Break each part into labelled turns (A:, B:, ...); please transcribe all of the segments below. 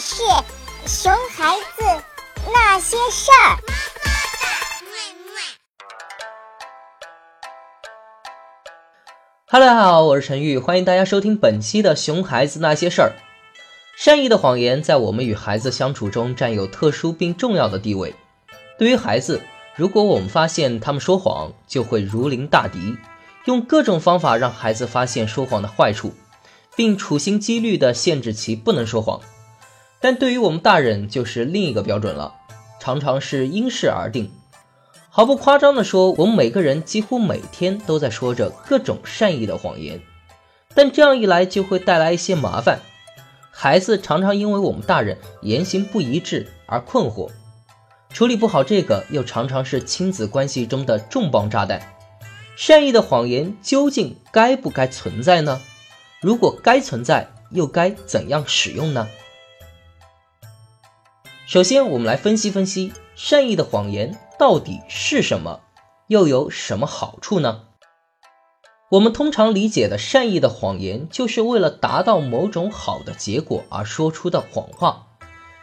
A: 是熊孩子那些事儿。
B: Hello，大家好，我是陈玉，欢迎大家收听本期的《熊孩子那些事儿》。善意的谎言在我们与孩子相处中占有特殊并重要的地位。对于孩子，如果我们发现他们说谎，就会如临大敌，用各种方法让孩子发现说谎的坏处，并处心积虑地限制其不能说谎。但对于我们大人，就是另一个标准了，常常是因事而定。毫不夸张地说，我们每个人几乎每天都在说着各种善意的谎言，但这样一来就会带来一些麻烦。孩子常常因为我们大人言行不一致而困惑，处理不好这个，又常常是亲子关系中的重磅炸弹。善意的谎言究竟该不该存在呢？如果该存在，又该怎样使用呢？首先，我们来分析分析善意的谎言到底是什么，又有什么好处呢？我们通常理解的善意的谎言，就是为了达到某种好的结果而说出的谎话。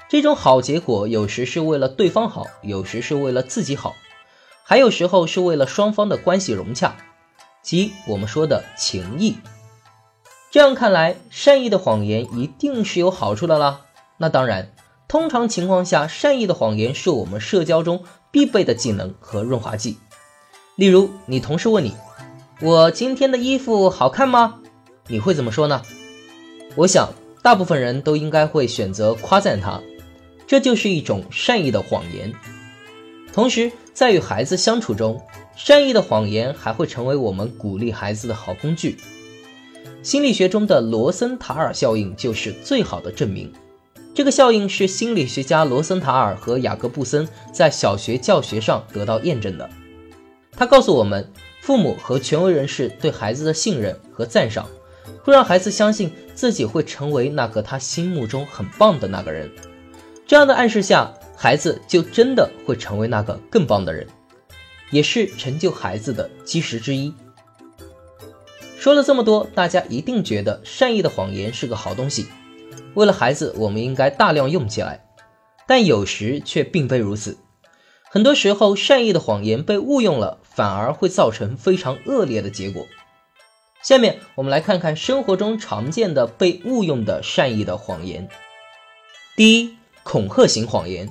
B: 这种好结果有时是为了对方好，有时是为了自己好，还有时候是为了双方的关系融洽，即我们说的情谊。这样看来，善意的谎言一定是有好处的啦。那当然。通常情况下，善意的谎言是我们社交中必备的技能和润滑剂。例如，你同事问你：“我今天的衣服好看吗？”你会怎么说呢？我想，大部分人都应该会选择夸赞他，这就是一种善意的谎言。同时，在与孩子相处中，善意的谎言还会成为我们鼓励孩子的好工具。心理学中的罗森塔尔效应就是最好的证明。这个效应是心理学家罗森塔尔和雅各布森在小学教学上得到验证的。他告诉我们，父母和权威人士对孩子的信任和赞赏，会让孩子相信自己会成为那个他心目中很棒的那个人。这样的暗示下，孩子就真的会成为那个更棒的人，也是成就孩子的基石之一。说了这么多，大家一定觉得善意的谎言是个好东西。为了孩子，我们应该大量用起来，但有时却并非如此。很多时候，善意的谎言被误用了，反而会造成非常恶劣的结果。下面我们来看看生活中常见的被误用的善意的谎言。第一，恐吓型谎言。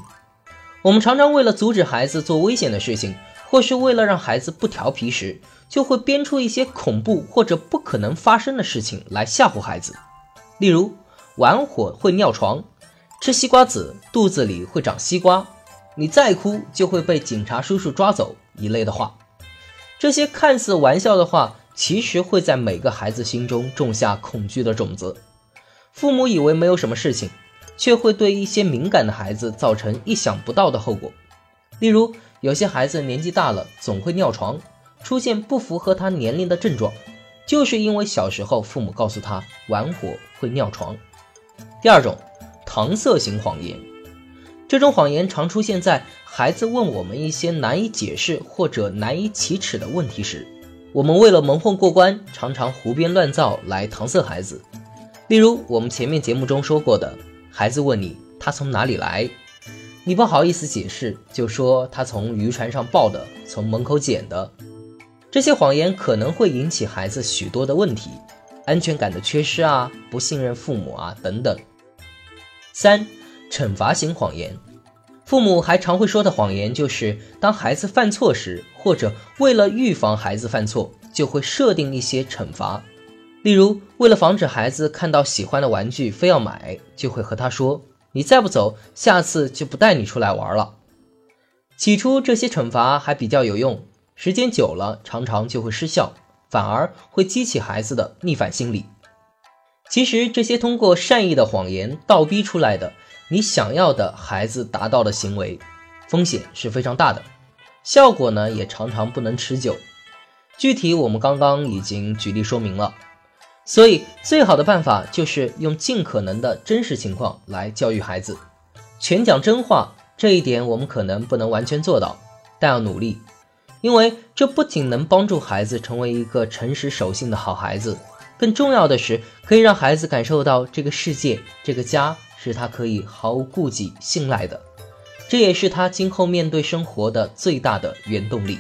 B: 我们常常为了阻止孩子做危险的事情，或是为了让孩子不调皮时，就会编出一些恐怖或者不可能发生的事情来吓唬孩子，例如。玩火会尿床，吃西瓜籽肚子里会长西瓜，你再哭就会被警察叔叔抓走一类的话。这些看似玩笑的话，其实会在每个孩子心中种下恐惧的种子。父母以为没有什么事情，却会对一些敏感的孩子造成意想不到的后果。例如，有些孩子年纪大了总会尿床，出现不符合他年龄的症状，就是因为小时候父母告诉他玩火会尿床。第二种，搪塞型谎言，这种谎言常出现在孩子问我们一些难以解释或者难以启齿的问题时，我们为了蒙混过关，常常胡编乱造来搪塞孩子。例如，我们前面节目中说过的，孩子问你他从哪里来，你不好意思解释，就说他从渔船上抱的，从门口捡的。这些谎言可能会引起孩子许多的问题。安全感的缺失啊，不信任父母啊，等等。三、惩罚型谎言，父母还常会说的谎言就是，当孩子犯错时，或者为了预防孩子犯错，就会设定一些惩罚。例如，为了防止孩子看到喜欢的玩具非要买，就会和他说：“你再不走，下次就不带你出来玩了。”起初这些惩罚还比较有用，时间久了，常常就会失效。反而会激起孩子的逆反心理。其实这些通过善意的谎言倒逼出来的你想要的孩子达到的行为，风险是非常大的，效果呢也常常不能持久。具体我们刚刚已经举例说明了。所以最好的办法就是用尽可能的真实情况来教育孩子，全讲真话。这一点我们可能不能完全做到，但要努力。因为这不仅能帮助孩子成为一个诚实守信的好孩子，更重要的是可以让孩子感受到这个世界、这个家是他可以毫无顾忌信赖的，这也是他今后面对生活的最大的原动力。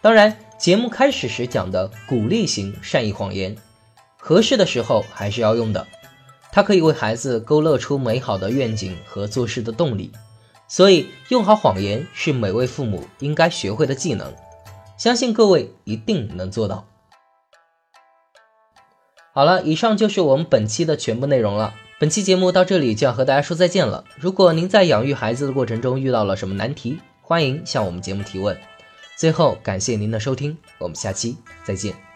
B: 当然，节目开始时讲的鼓励型善意谎言，合适的时候还是要用的，它可以为孩子勾勒出美好的愿景和做事的动力。所以，用好谎言是每位父母应该学会的技能，相信各位一定能做到。好了，以上就是我们本期的全部内容了。本期节目到这里就要和大家说再见了。如果您在养育孩子的过程中遇到了什么难题，欢迎向我们节目提问。最后，感谢您的收听，我们下期再见。